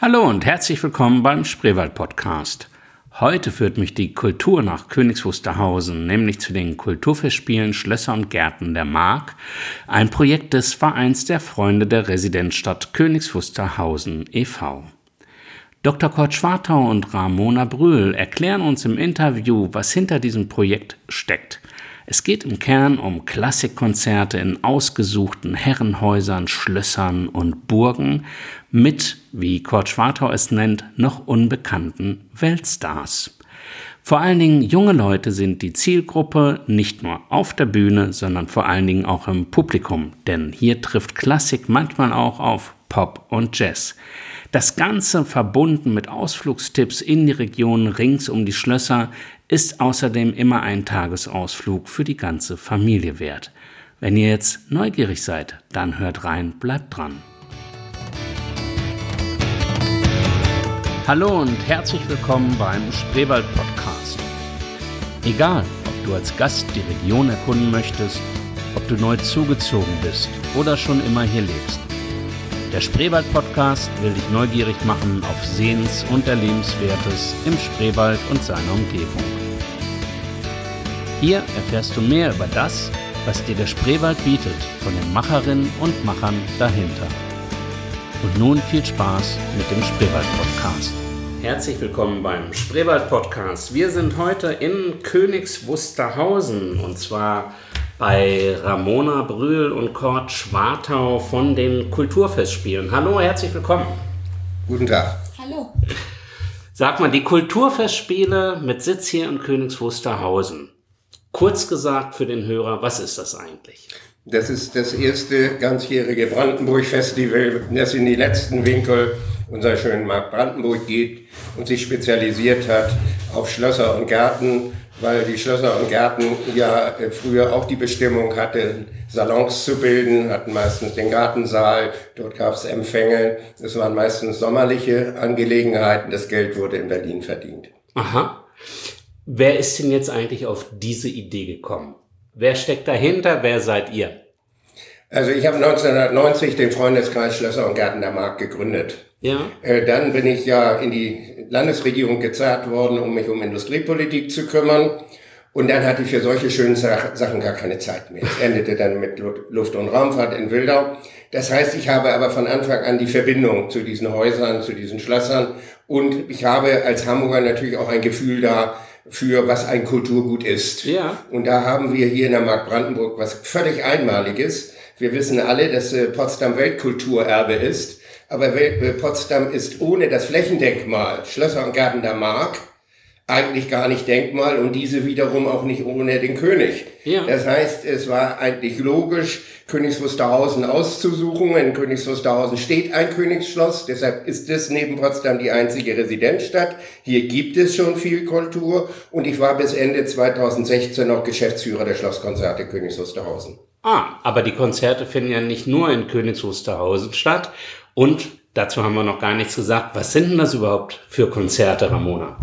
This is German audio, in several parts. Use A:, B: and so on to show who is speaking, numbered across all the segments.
A: Hallo und herzlich willkommen beim Spreewald Podcast. Heute führt mich die Kultur nach Königs Wusterhausen, nämlich zu den Kulturfestspielen Schlösser und Gärten der Mark, ein Projekt des Vereins der Freunde der Residenzstadt Königs Wusterhausen e.V. Dr. Kurt Schwartau und Ramona Brühl erklären uns im Interview, was hinter diesem Projekt steckt. Es geht im Kern um Klassikkonzerte in ausgesuchten Herrenhäusern, Schlössern und Burgen mit, wie Kurt Schwartau es nennt, noch unbekannten Weltstars. Vor allen Dingen junge Leute sind die Zielgruppe nicht nur auf der Bühne, sondern vor allen Dingen auch im Publikum, denn hier trifft Klassik manchmal auch auf Pop und Jazz. Das Ganze verbunden mit Ausflugstipps in die Region rings um die Schlösser ist außerdem immer ein Tagesausflug für die ganze Familie wert. Wenn ihr jetzt neugierig seid, dann hört rein, bleibt dran. Hallo und herzlich willkommen beim Spreewald Podcast. Egal, ob du als Gast die Region erkunden möchtest, ob du neu zugezogen bist oder schon immer hier lebst. Der Spreewald Podcast will dich neugierig machen auf Sehens- und Erlebenswertes im Spreewald und seiner Umgebung. Hier erfährst du mehr über das, was dir der Spreewald bietet, von den Macherinnen und Machern dahinter. Und nun viel Spaß mit dem Spreewald Podcast. Herzlich willkommen beim Spreewald Podcast. Wir sind heute in Königs Wusterhausen und zwar bei Ramona Brühl und Kurt Schwartau von den Kulturfestspielen. Hallo, herzlich willkommen.
B: Guten Tag.
C: Hallo.
A: Sag mal, die Kulturfestspiele mit Sitz hier in Königs Wusterhausen. Kurz gesagt für den Hörer, was ist das eigentlich?
B: Das ist das erste ganzjährige Brandenburg-Festival, das in die letzten Winkel unserer schönen Markt Brandenburg geht und sich spezialisiert hat auf Schlösser und Gärten weil die Schlösser und Gärten ja äh, früher auch die Bestimmung hatten, Salons zu bilden, hatten meistens den Gartensaal, dort gab es Empfänge, es waren meistens sommerliche Angelegenheiten, das Geld wurde in Berlin verdient.
A: Aha. Wer ist denn jetzt eigentlich auf diese Idee gekommen? Wer steckt dahinter? Wer seid ihr?
B: Also ich habe 1990 den Freundeskreis Schlösser und Gärten der Mark gegründet. Ja. Äh, dann bin ich ja in die Landesregierung gezerrt worden, um mich um Industriepolitik zu kümmern. Und dann hatte ich für solche schönen Sachen gar keine Zeit mehr. Es endete dann mit Luft- und Raumfahrt in Wildau. Das heißt, ich habe aber von Anfang an die Verbindung zu diesen Häusern, zu diesen Schlössern. Und ich habe als Hamburger natürlich auch ein Gefühl da, für was ein Kulturgut ist. Ja. Und da haben wir hier in der Mark Brandenburg was völlig Einmaliges. Wir wissen alle, dass äh, Potsdam Weltkulturerbe ist. Aber äh, Potsdam ist ohne das Flächendenkmal Schlösser und Garten der Mark eigentlich gar nicht Denkmal und diese wiederum auch nicht ohne den König. Ja. Das heißt, es war eigentlich logisch, Königs Wusterhausen auszusuchen. In Königs Wusterhausen steht ein Königsschloss, deshalb ist es neben Potsdam die einzige Residenzstadt. Hier gibt es schon viel Kultur und ich war bis Ende 2016 noch Geschäftsführer der Schlosskonzerte Königs Wusterhausen.
A: Ah, aber die Konzerte finden ja nicht nur in Königs Wusterhausen statt, und dazu haben wir noch gar nichts gesagt. Was sind denn das überhaupt für Konzerte, Ramona?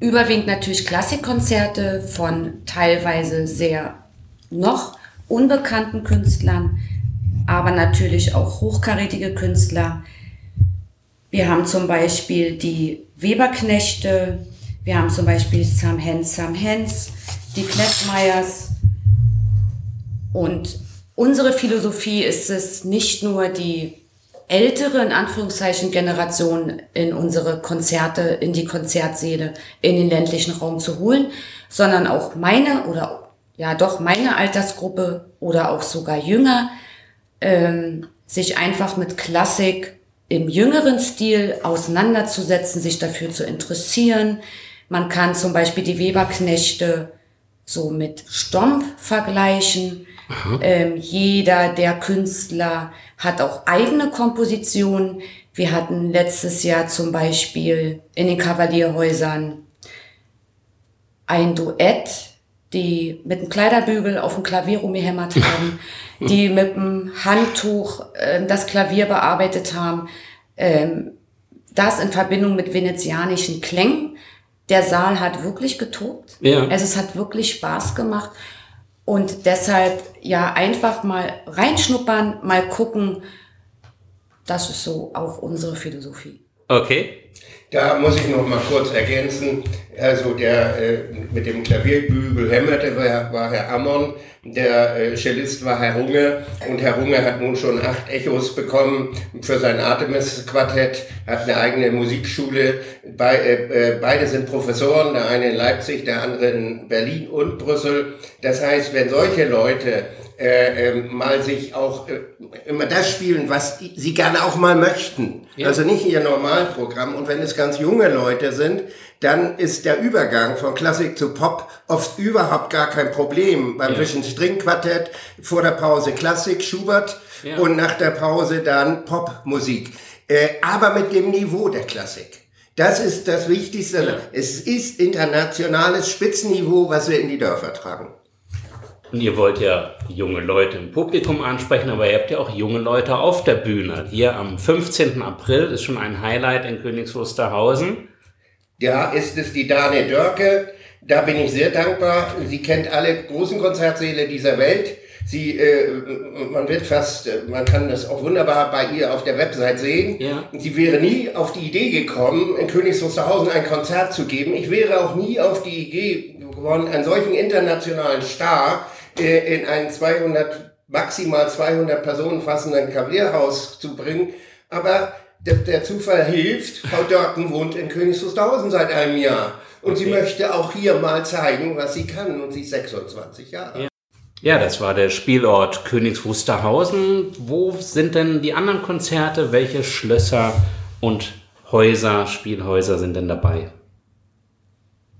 C: Überwiegend natürlich Klassikkonzerte von teilweise sehr noch unbekannten Künstlern, aber natürlich auch hochkarätige Künstler. Wir haben zum Beispiel die Weberknechte, wir haben zum Beispiel Sam Hens, Sam Hens, die Klessmeyers. Und unsere Philosophie ist es, nicht nur die ältere, in Anführungszeichen, Generation in unsere Konzerte, in die Konzertsäle, in den ländlichen Raum zu holen, sondern auch meine oder ja doch meine Altersgruppe oder auch sogar jünger, ähm, sich einfach mit Klassik im jüngeren Stil auseinanderzusetzen, sich dafür zu interessieren. Man kann zum Beispiel die Weberknechte so mit Stomp vergleichen. Ähm, jeder der Künstler hat auch eigene Kompositionen. Wir hatten letztes Jahr zum Beispiel in den Kavalierhäusern ein Duett, die mit einem Kleiderbügel auf dem Klavier rumgehämmert haben, die mit einem Handtuch äh, das Klavier bearbeitet haben. Ähm, das in Verbindung mit venezianischen Klängen. Der Saal hat wirklich getobt. Ja. Also es hat wirklich Spaß gemacht. Und deshalb ja einfach mal reinschnuppern, mal gucken. Das ist so auch unsere Philosophie.
A: Okay.
B: Da muss ich noch mal kurz ergänzen. Also der äh, mit dem Klavierbügel hämmerte war, war Herr Ammon, der äh, Cellist war Herr Runge und Herr Runge hat nun schon acht Echos bekommen für sein Artemis-Quartett, hat eine eigene Musikschule. Be äh, äh, beide sind Professoren, der eine in Leipzig, der andere in Berlin und Brüssel. Das heißt, wenn solche Leute äh, äh, mal sich auch äh, immer das spielen, was sie gerne auch mal möchten. Ja. Also nicht ihr Normalprogramm. Und wenn es ganz junge Leute sind, dann ist der Übergang von Klassik zu Pop oft überhaupt gar kein Problem. Beim ja. Vision String Quartett vor der Pause Klassik, Schubert ja. und nach der Pause dann Popmusik. Äh, aber mit dem Niveau der Klassik. Das ist das Wichtigste. Ja. Es ist internationales Spitzenniveau, was wir in die Dörfer tragen.
A: Und ihr wollt ja junge Leute im Publikum ansprechen, aber ihr habt ja auch junge Leute auf der Bühne. Hier am 15. April ist schon ein Highlight in Königs Wusterhausen.
B: Ja, ist es die Dane Dörke. Da bin ich sehr dankbar. Sie kennt alle großen Konzertsäle dieser Welt. Sie, äh, man wird fast, man kann das auch wunderbar bei ihr auf der Website sehen. Ja. Sie wäre nie auf die Idee gekommen, in Königs Wusterhausen ein Konzert zu geben. Ich wäre auch nie auf die Idee geworden, einen solchen internationalen Star äh, in ein 200, maximal 200 Personen fassenden Klavierhaus zu bringen. Aber der, der Zufall hilft. Frau Dörken wohnt in Königs Wusterhausen seit einem Jahr. Und okay. sie möchte auch hier mal zeigen, was sie kann. Und sie ist 26 Jahre.
A: Ja. Ja, das war der Spielort Königs Wusterhausen. Wo sind denn die anderen Konzerte? Welche Schlösser und Häuser, Spielhäuser sind denn dabei?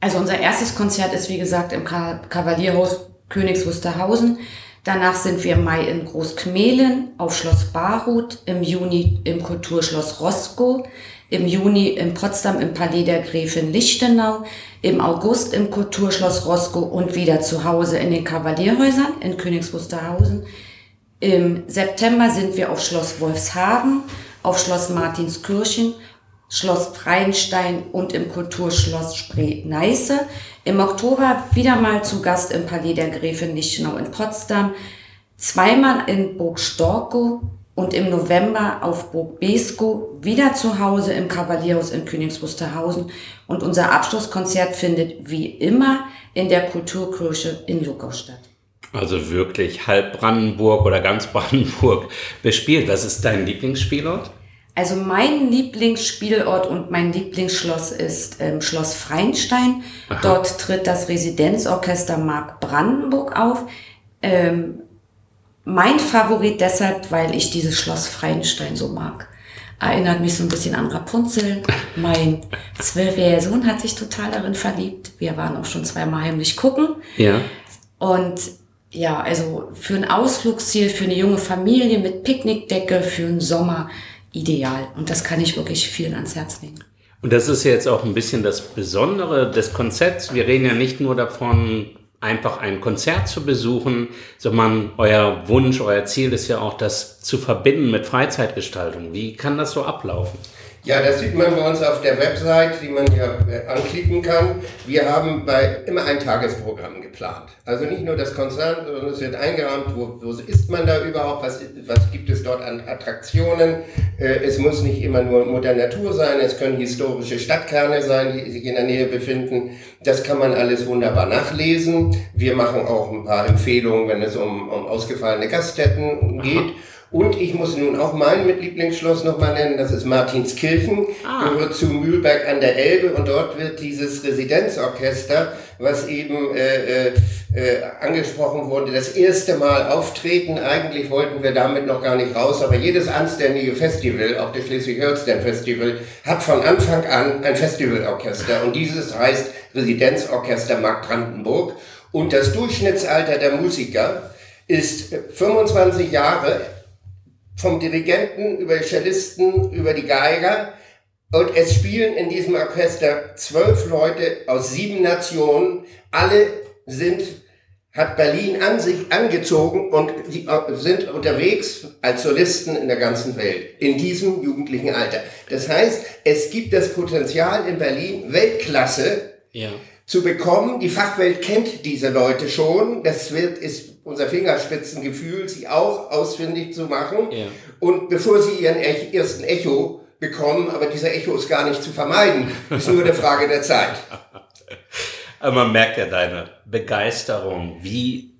C: Also unser erstes Konzert ist wie gesagt im Kavalierhaus Königs Wusterhausen. Danach sind wir im Mai in Großkmehlen auf Schloss Barhut, im Juni im Kulturschloss Roskow, im Juni in Potsdam im Palais der Gräfin Lichtenau, im August im Kulturschloss Roskow und wieder zu Hause in den Kavalierhäusern in Königs Wusterhausen. Im September sind wir auf Schloss Wolfshagen, auf Schloss Martinskirchen Schloss Freienstein und im Kulturschloss Spree-Neiße. Im Oktober wieder mal zu Gast im Palais der Gräfin Lichtenau in Potsdam. Zweimal in Burg Storkow und im November auf Burg Beskow wieder zu Hause im Kavalierhaus in Königs Wusterhausen. Und unser Abschlusskonzert findet wie immer in der Kulturkirche in Lugau statt.
A: Also wirklich halb Brandenburg oder ganz Brandenburg bespielt. Was ist dein Lieblingsspielort?
C: Also mein Lieblingsspielort und mein Lieblingsschloss ist ähm, Schloss Freienstein. Aha. Dort tritt das Residenzorchester Mark Brandenburg auf. Ähm, mein Favorit deshalb, weil ich dieses Schloss Freienstein so mag. Erinnert mich so ein bisschen an Rapunzel. Mein zwölfjähriger Sohn hat sich total darin verliebt. Wir waren auch schon zweimal heimlich gucken.
A: Ja.
C: Und ja, also für ein Ausflugsziel, für eine junge Familie mit Picknickdecke, für einen Sommer ideal. Und das kann ich wirklich vielen ans Herz legen.
A: Und das ist jetzt auch ein bisschen das Besondere des Konzepts. Wir reden ja nicht nur davon, einfach ein Konzert zu besuchen, sondern euer Wunsch, euer Ziel ist ja auch, das zu verbinden mit Freizeitgestaltung. Wie kann das so ablaufen?
B: Ja, das sieht man bei uns auf der Website, die man hier äh, anklicken kann. Wir haben bei immer ein Tagesprogramm geplant. Also nicht nur das Konzert, sondern es wird eingerahmt, wo, wo ist man da überhaupt, was, was gibt es dort an Attraktionen. Äh, es muss nicht immer nur Mutter Natur sein, es können historische Stadtkerne sein, die sich in der Nähe befinden. Das kann man alles wunderbar nachlesen. Wir machen auch ein paar Empfehlungen, wenn es um, um ausgefallene Gaststätten geht. Und ich muss nun auch mein Lieblingsschloss nochmal nennen, das ist Martinskirchen, ah. gehört zu Mühlberg an der Elbe und dort wird dieses Residenzorchester, was eben äh, äh, äh, angesprochen wurde, das erste Mal auftreten. Eigentlich wollten wir damit noch gar nicht raus, aber jedes anständige Festival, auch das Schleswig-Holstein-Festival, hat von Anfang an ein Festivalorchester und dieses heißt Residenzorchester Mark Brandenburg und das Durchschnittsalter der Musiker ist 25 Jahre vom Dirigenten über die Cellisten, über die Geiger. Und es spielen in diesem Orchester zwölf Leute aus sieben Nationen. Alle sind, hat Berlin an sich angezogen und die sind unterwegs als Solisten in der ganzen Welt. In diesem jugendlichen Alter. Das heißt, es gibt das Potenzial in Berlin Weltklasse. Ja zu bekommen. Die Fachwelt kennt diese Leute schon. Das wird, ist unser Fingerspitzengefühl, sie auch ausfindig zu machen. Ja. Und bevor sie ihren ersten Echo bekommen, aber dieser Echo ist gar nicht zu vermeiden. Ist nur eine Frage der Zeit.
A: Aber man merkt ja deine Begeisterung. Wie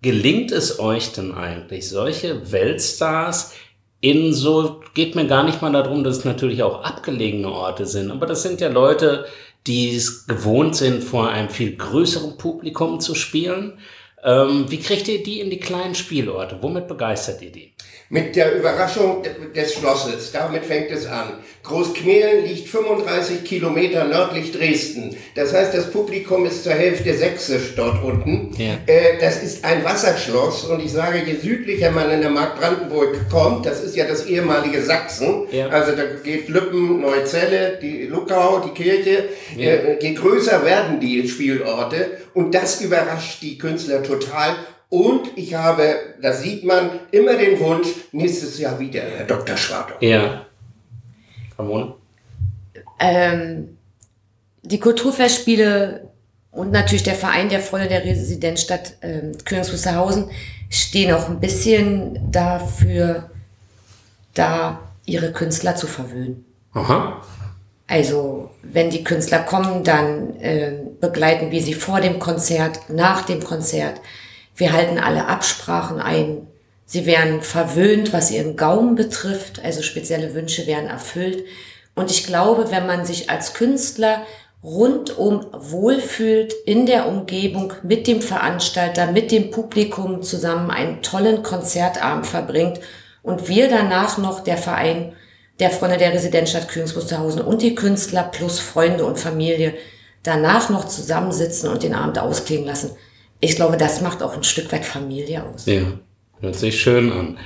A: gelingt es euch denn eigentlich, solche Weltstars in so, geht mir gar nicht mal darum, dass es natürlich auch abgelegene Orte sind, aber das sind ja Leute, die es gewohnt sind, vor einem viel größeren Publikum zu spielen. Ähm, wie kriegt ihr die in die kleinen Spielorte? Womit begeistert ihr die?
B: Mit der Überraschung des Schlosses. Damit fängt es an. Großkmehlen liegt 35 Kilometer nördlich Dresden. Das heißt, das Publikum ist zur Hälfte sächsisch dort unten. Ja. Äh, das ist ein Wasserschloss und ich sage, je südlicher man in der Mark Brandenburg kommt, das ist ja das ehemalige Sachsen, ja. also da geht Lüppen, Neuzelle, die Luckau, die Kirche, ja. äh, je größer werden die Spielorte und das überrascht die Künstler total und ich habe, das sieht man, immer den Wunsch, nächstes Jahr wieder, Herr Dr. Schwader.
A: Ja. Ramon?
C: Ähm, die Kulturfestspiele und natürlich der Verein der Freunde der Residenzstadt ähm, Königs Wusterhausen stehen auch ein bisschen dafür, da ihre Künstler zu verwöhnen. Aha. Also, wenn die Künstler kommen, dann äh, begleiten wir sie vor dem Konzert, nach dem Konzert. Wir halten alle Absprachen ein. Sie werden verwöhnt, was ihren Gaumen betrifft, also spezielle Wünsche werden erfüllt. Und ich glaube, wenn man sich als Künstler rundum wohlfühlt in der Umgebung mit dem Veranstalter, mit dem Publikum zusammen einen tollen Konzertabend verbringt und wir danach noch der Verein der Freunde der Residenzstadt Königs Wusterhausen und die Künstler plus Freunde und Familie danach noch zusammensitzen und den Abend ausklingen lassen, ich glaube, das macht auch ein Stück weit Familie aus.
A: Ja, hört sich schön an.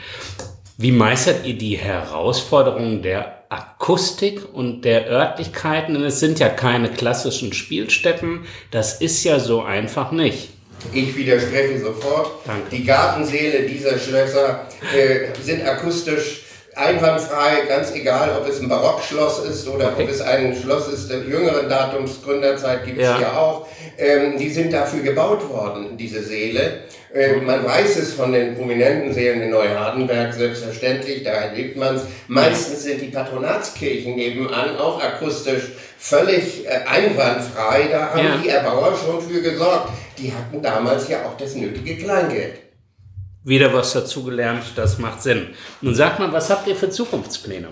A: Wie meistert ihr die Herausforderungen der Akustik und der Örtlichkeiten? Denn es sind ja keine klassischen Spielstätten. Das ist ja so einfach nicht.
B: Ich widerspreche sofort. Danke. Die Gartensäle dieser Schlösser äh, sind akustisch einwandfrei, ganz egal, ob es ein Barockschloss ist oder okay. ob es ein Schloss ist der jüngeren Datums, Gründerzeit gibt es ja. ja auch. Ähm, die sind dafür gebaut worden, diese Seele. Ähm, man weiß es von den prominenten Seelen in Neuhardenberg selbstverständlich, da erlebt man es. Meistens sind die Patronatskirchen nebenan auch akustisch völlig äh, einwandfrei. Da haben ja. die Erbauer schon für gesorgt. Die hatten damals ja auch das nötige Kleingeld
A: wieder was dazugelernt, das macht Sinn. Nun sagt mal, was habt ihr für Zukunftspläne?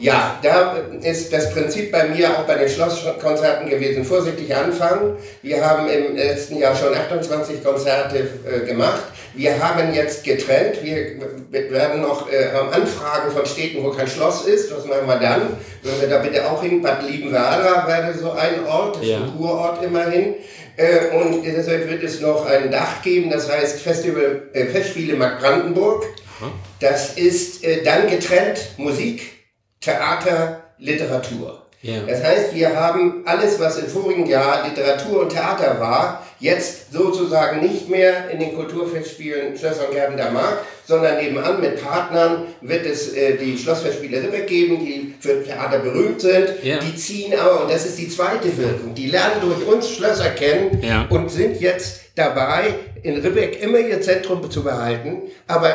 B: Ja, da ist das Prinzip bei mir auch bei den Schlosskonzerten gewesen. Vorsichtig anfangen. Wir haben im letzten Jahr schon 28 Konzerte äh, gemacht. Wir haben jetzt getrennt. Wir werden noch äh, haben Anfragen von Städten, wo kein Schloss ist. Was machen wir dann? Sollen wir da bitte auch hin? Bad Liebenwerda wäre so ein Ort, das ist ja. ein Kurort immerhin. Äh, und deshalb wird es noch ein Dach geben, das heißt Festival, äh, Festspiele Mark Brandenburg. Das ist äh, dann getrennt Musik, Theater, Literatur. Ja. Das heißt, wir haben alles, was im vorigen Jahr Literatur und Theater war, jetzt sozusagen nicht mehr in den Kulturfestspielen Schlösser und Gerben der Mark, sondern nebenan mit Partnern wird es äh, die Schlossfestspiele Ribbeck geben, die für Theater berühmt sind. Ja. Die ziehen aber, und das ist die zweite Wirkung, die lernen durch uns Schlösser kennen ja. und sind jetzt dabei, in Ribbeck immer ihr Zentrum zu behalten, aber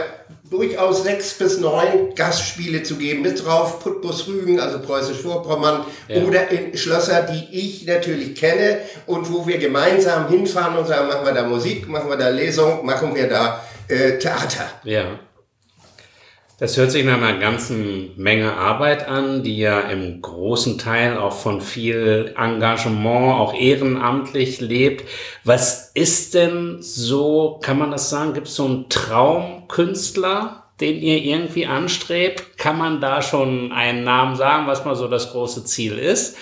B: durchaus sechs bis neun Gastspiele zu geben, mit drauf Putbus Rügen, also Preußisch-Vorpommern, ja. oder in Schlösser, die ich natürlich kenne und wo wir gemeinsam hinfahren und sagen, machen wir da Musik, machen wir da Lesung, machen wir da äh, Theater.
A: Ja. Das hört sich nach einer ganzen Menge Arbeit an, die ja im großen Teil auch von viel Engagement, auch ehrenamtlich lebt. Was ist denn so, kann man das sagen, gibt es so einen Traumkünstler, den ihr irgendwie anstrebt? Kann man da schon einen Namen sagen, was mal so das große Ziel ist?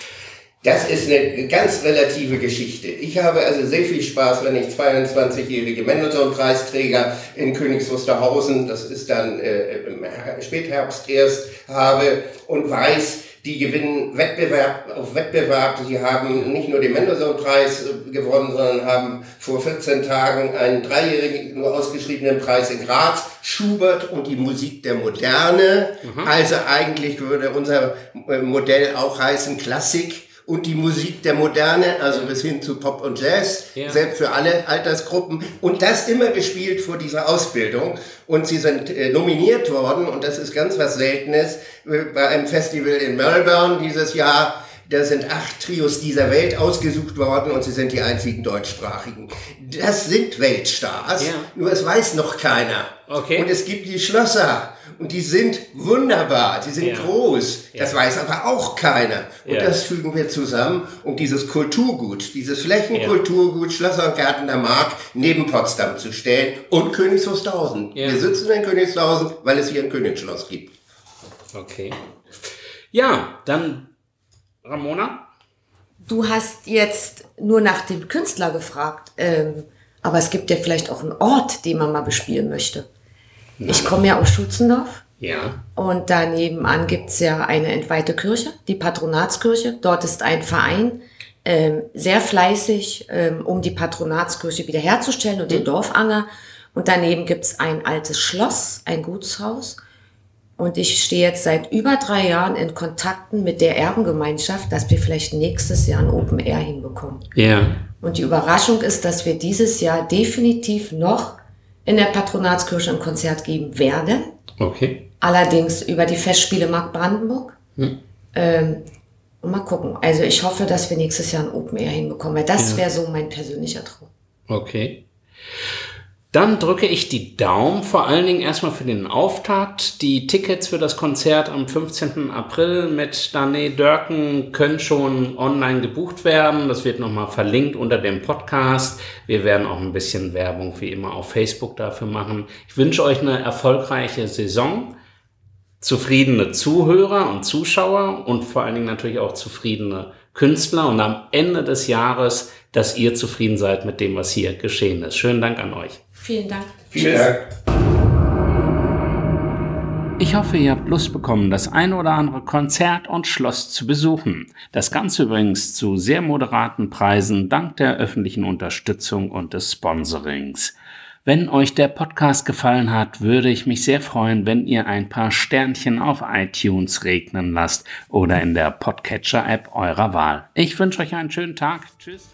B: Das ist eine ganz relative Geschichte. Ich habe also sehr viel Spaß, wenn ich 22-jährige Mendelssohn-Preisträger in Königs Wusterhausen, das ist dann äh, im Spätherbst erst, habe und weiß, die gewinnen Wettbewerb auf Wettbewerb. Sie haben nicht nur den Mendelssohn-Preis äh, gewonnen, sondern haben vor 14 Tagen einen dreijährigen nur ausgeschriebenen Preis in Graz, Schubert und die Musik der Moderne. Mhm. Also eigentlich würde unser äh, Modell auch heißen Klassik und die Musik der Moderne, also bis hin zu Pop und Jazz, ja. selbst für alle Altersgruppen. Und das immer gespielt vor dieser Ausbildung. Und sie sind äh, nominiert worden, und das ist ganz was Seltenes, äh, bei einem Festival in Melbourne dieses Jahr. Da sind acht Trios dieser Welt ausgesucht worden und sie sind die einzigen deutschsprachigen. Das sind Weltstars, ja. nur es weiß noch keiner. Okay. Und es gibt die Schlösser und die sind wunderbar, die sind ja. groß. Das ja. weiß aber auch keiner. Und ja. das fügen wir zusammen, um dieses Kulturgut, dieses Flächenkulturgut Schlösser und Gärten der Mark neben Potsdam zu stellen und Königs Wusterhausen. Wir sitzen in Königshausen, weil es hier ein Königsschloss gibt.
A: Okay. Ja, dann Ramona?
D: Du hast jetzt nur nach dem Künstler gefragt, ähm, aber es gibt ja vielleicht auch einen Ort, den man mal bespielen möchte. Ich komme ja aus Schutzendorf.
A: Ja.
D: Und daneben an gibt's ja eine entweihte Kirche, die Patronatskirche. Dort ist ein Verein ähm, sehr fleißig, ähm, um die Patronatskirche wiederherzustellen und mhm. den Dorfanger. Und daneben gibt's ein altes Schloss, ein Gutshaus. Und ich stehe jetzt seit über drei Jahren in Kontakten mit der Erbengemeinschaft, dass wir vielleicht nächstes Jahr ein Open Air hinbekommen.
A: Ja.
D: Und die Überraschung ist, dass wir dieses Jahr definitiv noch in der Patronatskirche ein Konzert geben werden.
A: Okay.
D: Allerdings über die Festspiele Mark Brandenburg. Hm. Ähm, und mal gucken. Also ich hoffe, dass wir nächstes Jahr ein Open Air hinbekommen, weil das ja. wäre so mein persönlicher Traum.
A: Okay. Dann drücke ich die Daumen, vor allen Dingen erstmal für den Auftakt. Die Tickets für das Konzert am 15. April mit Dane Dörken können schon online gebucht werden. Das wird nochmal verlinkt unter dem Podcast. Wir werden auch ein bisschen Werbung wie immer auf Facebook dafür machen. Ich wünsche euch eine erfolgreiche Saison, zufriedene Zuhörer und Zuschauer und vor allen Dingen natürlich auch zufriedene Künstler und am Ende des Jahres, dass ihr zufrieden seid mit dem, was hier geschehen ist. Schönen Dank an euch.
D: Vielen Dank.
B: Vielen Dank.
A: Ich hoffe, ihr habt Lust bekommen, das eine oder andere Konzert und Schloss zu besuchen. Das Ganze übrigens zu sehr moderaten Preisen dank der öffentlichen Unterstützung und des Sponsorings. Wenn euch der Podcast gefallen hat, würde ich mich sehr freuen, wenn ihr ein paar Sternchen auf iTunes regnen lasst oder in der Podcatcher-App eurer Wahl. Ich wünsche euch einen schönen Tag. Tschüss.